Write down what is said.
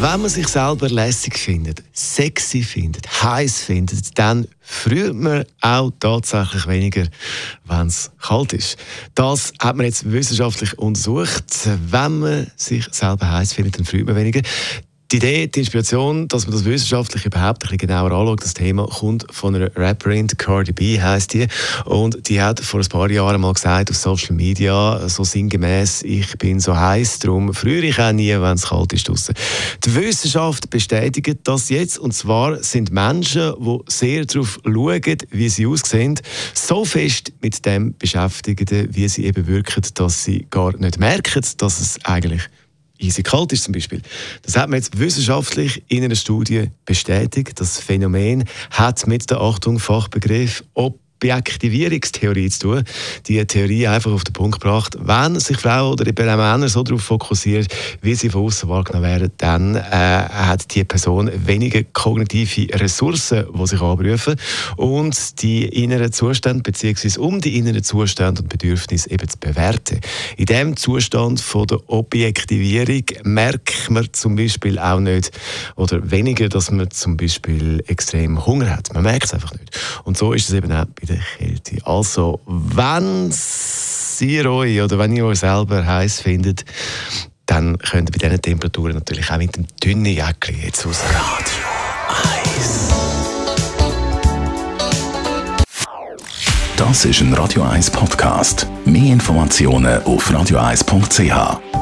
wenn man sich selber lässig findet, sexy findet, heiß findet, dann friert man auch tatsächlich weniger, wenn es kalt ist. Das hat man jetzt wissenschaftlich untersucht. Wenn man sich selber heiß findet, dann friert man weniger. Die Idee, die Inspiration, dass man das wissenschaftlich überhaupt ein bisschen genauer anschaut, das Thema kommt von einer Rapperin, Cardi B heisst die, und die hat vor ein paar Jahren mal gesagt auf Social Media, so sinngemäß, ich bin so heiß, darum friere ich auch nie, wenn es kalt ist draussen. Die Wissenschaft bestätigt das jetzt, und zwar sind Menschen, die sehr darauf schauen, wie sie aussehen, so fest mit dem beschäftigt, wie sie eben wirken, dass sie gar nicht merken, dass es eigentlich easy kalt ist zum Beispiel. Das hat man jetzt wissenschaftlich in einer Studie bestätigt. Das Phänomen hat mit der Achtung Fachbegriff Ob Objektivierungstheorie zu tun. Die Theorie einfach auf den Punkt gebracht, wenn sich Frauen oder eben Männer so darauf fokussieren, wie sie von außen wahrgenommen werden, dann äh, hat die Person weniger kognitive Ressourcen, die sich anrufen und die inneren Zustände beziehungsweise um die inneren Zustände und Bedürfnisse eben zu bewerten. In dem Zustand von der Objektivierung merkt man zum Beispiel auch nicht oder weniger, dass man zum Beispiel extrem Hunger hat. Man merkt es einfach nicht. Und so ist es eben auch bei der Kälte. Also, wenn Sie euch oder wenn ihr euch selber heiß findet, dann könnt ihr bei diesen Temperaturen natürlich auch mit dem dünnen Jäckchen jetzt aus Radio 1. Das ist ein Radio 1 Podcast. Mehr Informationen auf radio1.ch.